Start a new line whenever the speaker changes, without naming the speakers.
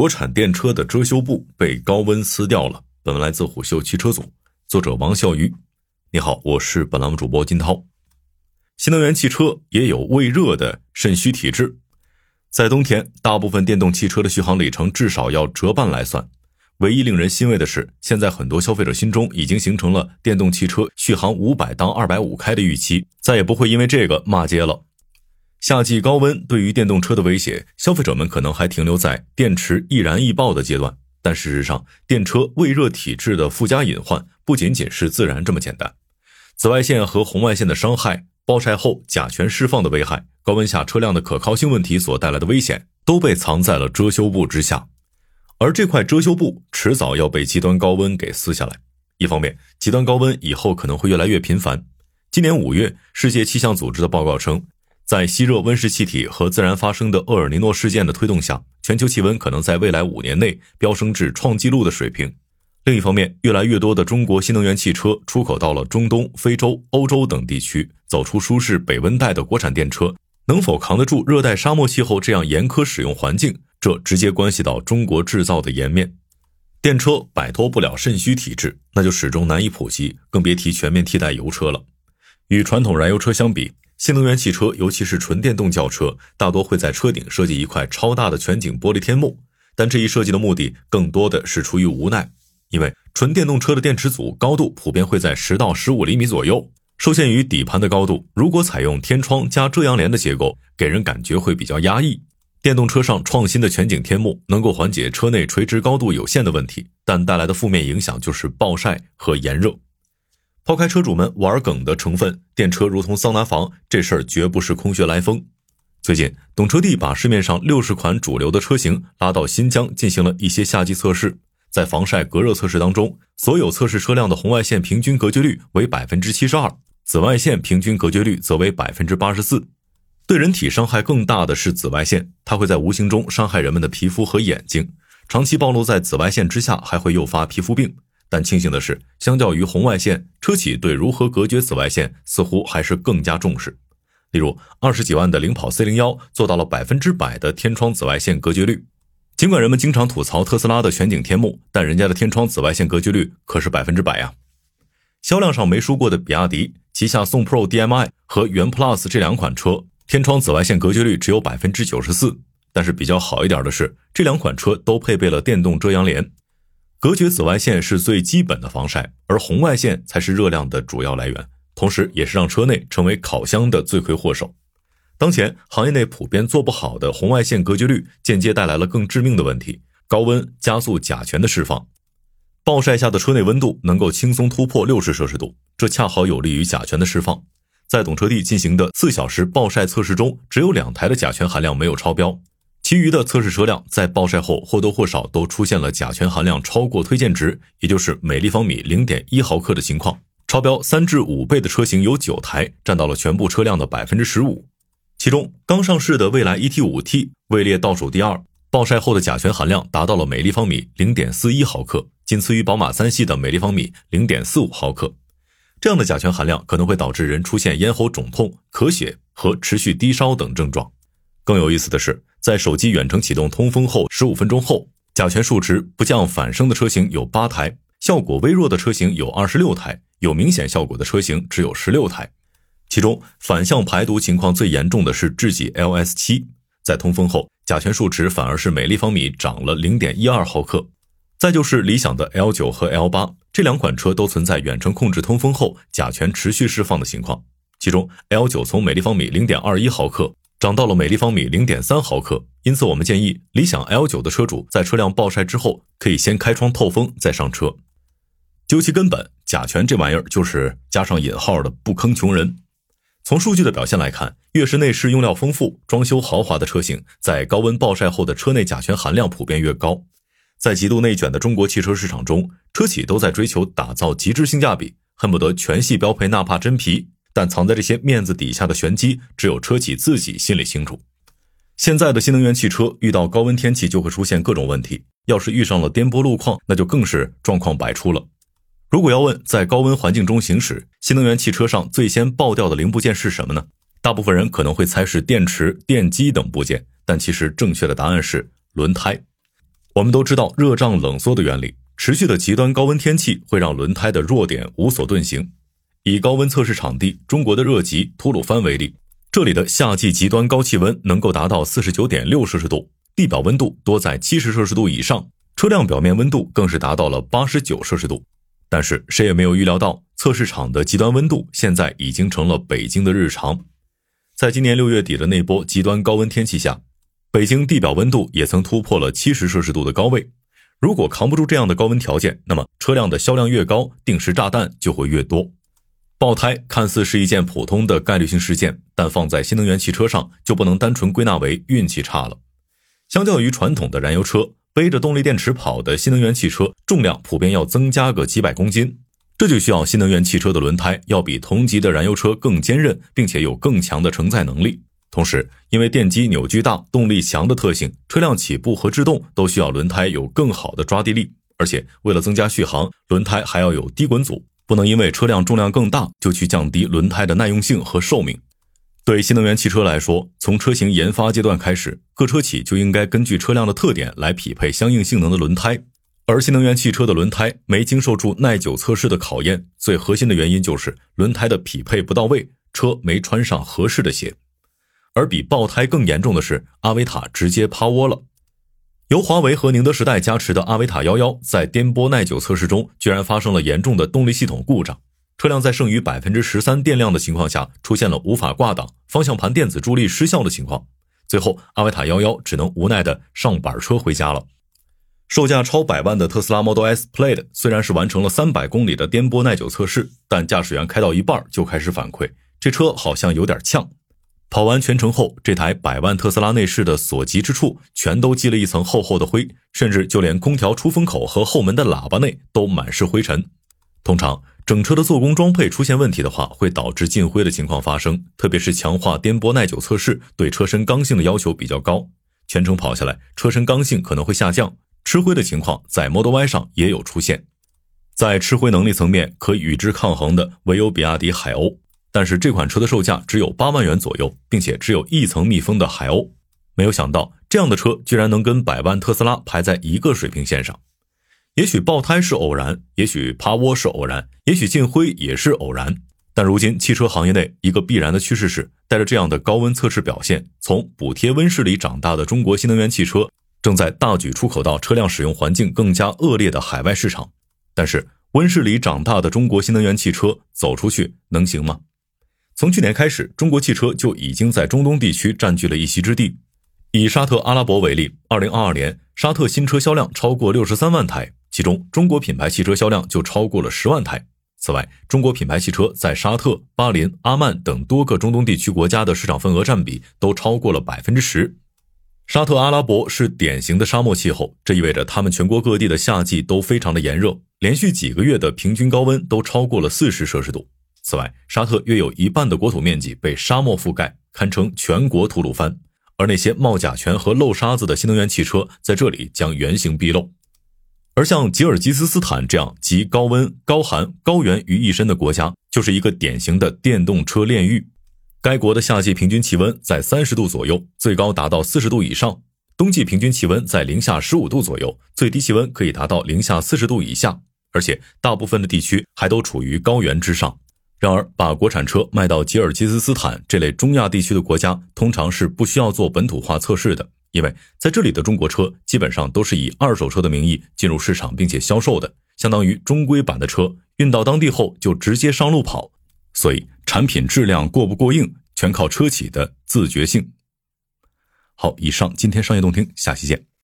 国产电车的遮羞布被高温撕掉了。本文来自虎嗅汽车组，作者王笑鱼。你好，我是本栏目主播金涛。新能源汽车也有畏热的肾虚体质，在冬天，大部分电动汽车的续航里程至少要折半来算。唯一令人欣慰的是，现在很多消费者心中已经形成了电动汽车续航五百到二百五开的预期，再也不会因为这个骂街了。夏季高温对于电动车的威胁，消费者们可能还停留在电池易燃易爆的阶段。但事实上，电车胃热体质的附加隐患不仅仅是自燃这么简单。紫外线和红外线的伤害、暴晒后甲醛释放的危害、高温下车辆的可靠性问题所带来的危险，都被藏在了遮羞布之下。而这块遮羞布迟早要被极端高温给撕下来。一方面，极端高温以后可能会越来越频繁。今年五月，世界气象组织的报告称。在吸热温室气体和自然发生的厄尔尼诺事件的推动下，全球气温可能在未来五年内飙升至创纪录的水平。另一方面，越来越多的中国新能源汽车出口到了中东、非洲、欧洲等地区，走出舒适北温带的国产电车能否扛得住热带沙漠气候这样严苛使用环境，这直接关系到中国制造的颜面。电车摆脱不了肾虚体质，那就始终难以普及，更别提全面替代油车了。与传统燃油车相比，新能源汽车，尤其是纯电动轿车，大多会在车顶设计一块超大的全景玻璃天幕，但这一设计的目的更多的是出于无奈，因为纯电动车的电池组高度普遍会在十到十五厘米左右，受限于底盘的高度，如果采用天窗加遮阳帘的结构，给人感觉会比较压抑。电动车上创新的全景天幕能够缓解车内垂直高度有限的问题，但带来的负面影响就是暴晒和炎热。抛开车主们玩梗的成分，电车如同桑拿房，这事儿绝不是空穴来风。最近，懂车帝把市面上六十款主流的车型拉到新疆进行了一些夏季测试，在防晒隔热测试当中，所有测试车辆的红外线平均隔绝率为百分之七十二，紫外线平均隔绝率则为百分之八十四。对人体伤害更大的是紫外线，它会在无形中伤害人们的皮肤和眼睛，长期暴露在紫外线之下，还会诱发皮肤病。但庆幸的是，相较于红外线，车企对如何隔绝紫外线似乎还是更加重视。例如，二十几万的领跑 C 零幺做到了百分之百的天窗紫外线隔绝率。尽管人们经常吐槽特斯拉的全景天幕，但人家的天窗紫外线隔绝率可是百分之百呀。销量上没输过的比亚迪旗下宋 Pro DM-i 和元 Plus 这两款车，天窗紫外线隔绝率只有百分之九十四。但是比较好一点的是，这两款车都配备了电动遮阳帘。隔绝紫外线是最基本的防晒，而红外线才是热量的主要来源，同时也是让车内成为烤箱的罪魁祸首。当前行业内普遍做不好的红外线隔绝率，间接带来了更致命的问题：高温加速甲醛的释放。暴晒下的车内温度能够轻松突破六十摄氏度，这恰好有利于甲醛的释放。在懂车帝进行的四小时暴晒测试中，只有两台的甲醛含量没有超标。其余的测试车辆在暴晒后或多或少都出现了甲醛含量超过推荐值，也就是每立方米零点一毫克的情况。超标三至五倍的车型有九台，占到了全部车辆的百分之十五。其中刚上市的蔚来 ET 五 T 位列倒数第二，暴晒后的甲醛含量达到了每立方米零点四一毫克，仅次于宝马三系的每立方米零点四五毫克。这样的甲醛含量可能会导致人出现咽喉肿痛、咳血和持续低烧等症状。更有意思的是。在手机远程启动通风后十五分钟后，甲醛数值不降反升的车型有八台，效果微弱的车型有二十六台，有明显效果的车型只有十六台。其中反向排毒情况最严重的是智己 LS 七，在通风后甲醛数值反而是每立方米涨了零点一二毫克。再就是理想的 L 九和 L 八，这两款车都存在远程控制通风后甲醛持续释放的情况，其中 L 九从每立方米零点二一毫克。涨到了每立方米零点三毫克，因此我们建议理想 L 九的车主在车辆暴晒之后，可以先开窗透风再上车。究其根本，甲醛这玩意儿就是加上引号的不坑穷人。从数据的表现来看，越是内饰用料丰富、装修豪华的车型，在高温暴晒后的车内甲醛含量普遍越高。在极度内卷的中国汽车市场中，车企都在追求打造极致性价比，恨不得全系标配纳帕真皮。但藏在这些面子底下的玄机，只有车企自己心里清楚。现在的新能源汽车遇到高温天气就会出现各种问题，要是遇上了颠簸路况，那就更是状况百出了。如果要问在高温环境中行驶，新能源汽车上最先爆掉的零部件是什么呢？大部分人可能会猜是电池、电机等部件，但其实正确的答案是轮胎。我们都知道热胀冷缩的原理，持续的极端高温天气会让轮胎的弱点无所遁形。以高温测试场地中国的热极吐鲁番为例，这里的夏季极端高气温能够达到四十九点六摄氏度，地表温度多在七十摄氏度以上，车辆表面温度更是达到了八十九摄氏度。但是谁也没有预料到，测试场的极端温度现在已经成了北京的日常。在今年六月底的那波极端高温天气下，北京地表温度也曾突破了七十摄氏度的高位。如果扛不住这样的高温条件，那么车辆的销量越高，定时炸弹就会越多。爆胎看似是一件普通的概率性事件，但放在新能源汽车上就不能单纯归纳为运气差了。相较于传统的燃油车，背着动力电池跑的新能源汽车重量普遍要增加个几百公斤，这就需要新能源汽车的轮胎要比同级的燃油车更坚韧，并且有更强的承载能力。同时，因为电机扭矩大、动力强的特性，车辆起步和制动都需要轮胎有更好的抓地力。而且，为了增加续航，轮胎还要有低滚阻，不能因为车辆重量更大就去降低轮胎的耐用性和寿命。对新能源汽车来说，从车型研发阶段开始，各车企就应该根据车辆的特点来匹配相应性能的轮胎。而新能源汽车的轮胎没经受住耐久测试的考验，最核心的原因就是轮胎的匹配不到位，车没穿上合适的鞋。而比爆胎更严重的是，阿维塔直接趴窝了。由华为和宁德时代加持的阿维塔幺幺，在颠簸耐久测试中，居然发生了严重的动力系统故障。车辆在剩余百分之十三电量的情况下，出现了无法挂挡、方向盘电子助力失效的情况。最后，阿维塔幺幺只能无奈的上板车回家了。售价超百万的特斯拉 Model S Plaid 虽然是完成了三百公里的颠簸耐久测试，但驾驶员开到一半就开始反馈，这车好像有点呛。跑完全程后，这台百万特斯拉内饰的所及之处全都积了一层厚厚的灰，甚至就连空调出风口和后门的喇叭内都满是灰尘。通常，整车的做工装配出现问题的话，会导致进灰的情况发生。特别是强化颠簸耐久测试对车身刚性的要求比较高，全程跑下来，车身刚性可能会下降，吃灰的情况在 Model Y 上也有出现。在吃灰能力层面，可与之抗衡的唯有比亚迪海鸥。但是这款车的售价只有八万元左右，并且只有一层密封的海鸥。没有想到这样的车居然能跟百万特斯拉排在一个水平线上。也许爆胎是偶然，也许趴窝是偶然，也许进灰也是偶然。但如今汽车行业内一个必然的趋势是，带着这样的高温测试表现，从补贴温室里长大的中国新能源汽车，正在大举出口到车辆使用环境更加恶劣的海外市场。但是温室里长大的中国新能源汽车走出去能行吗？从去年开始，中国汽车就已经在中东地区占据了一席之地。以沙特阿拉伯为例，二零二二年沙特新车销量超过六十三万台，其中中国品牌汽车销量就超过了十万台。此外，中国品牌汽车在沙特、巴林、阿曼等多个中东地区国家的市场份额占比都超过了百分之十。沙特阿拉伯是典型的沙漠气候，这意味着他们全国各地的夏季都非常的炎热，连续几个月的平均高温都超过了四十摄氏度。此外，沙特约有一半的国土面积被沙漠覆盖，堪称全国吐鲁番。而那些冒甲醛和漏沙子的新能源汽车在这里将原形毕露。而像吉尔吉斯斯坦这样集高温、高寒、高原于一身的国家，就是一个典型的电动车炼狱。该国的夏季平均气温在三十度左右，最高达到四十度以上；冬季平均气温在零下十五度左右，最低气温可以达到零下四十度以下。而且，大部分的地区还都处于高原之上。然而，把国产车卖到吉尔吉斯斯坦这类中亚地区的国家，通常是不需要做本土化测试的，因为在这里的中国车基本上都是以二手车的名义进入市场并且销售的，相当于中规版的车运到当地后就直接上路跑，所以产品质量过不过硬，全靠车企的自觉性。好，以上今天商业动听，下期见。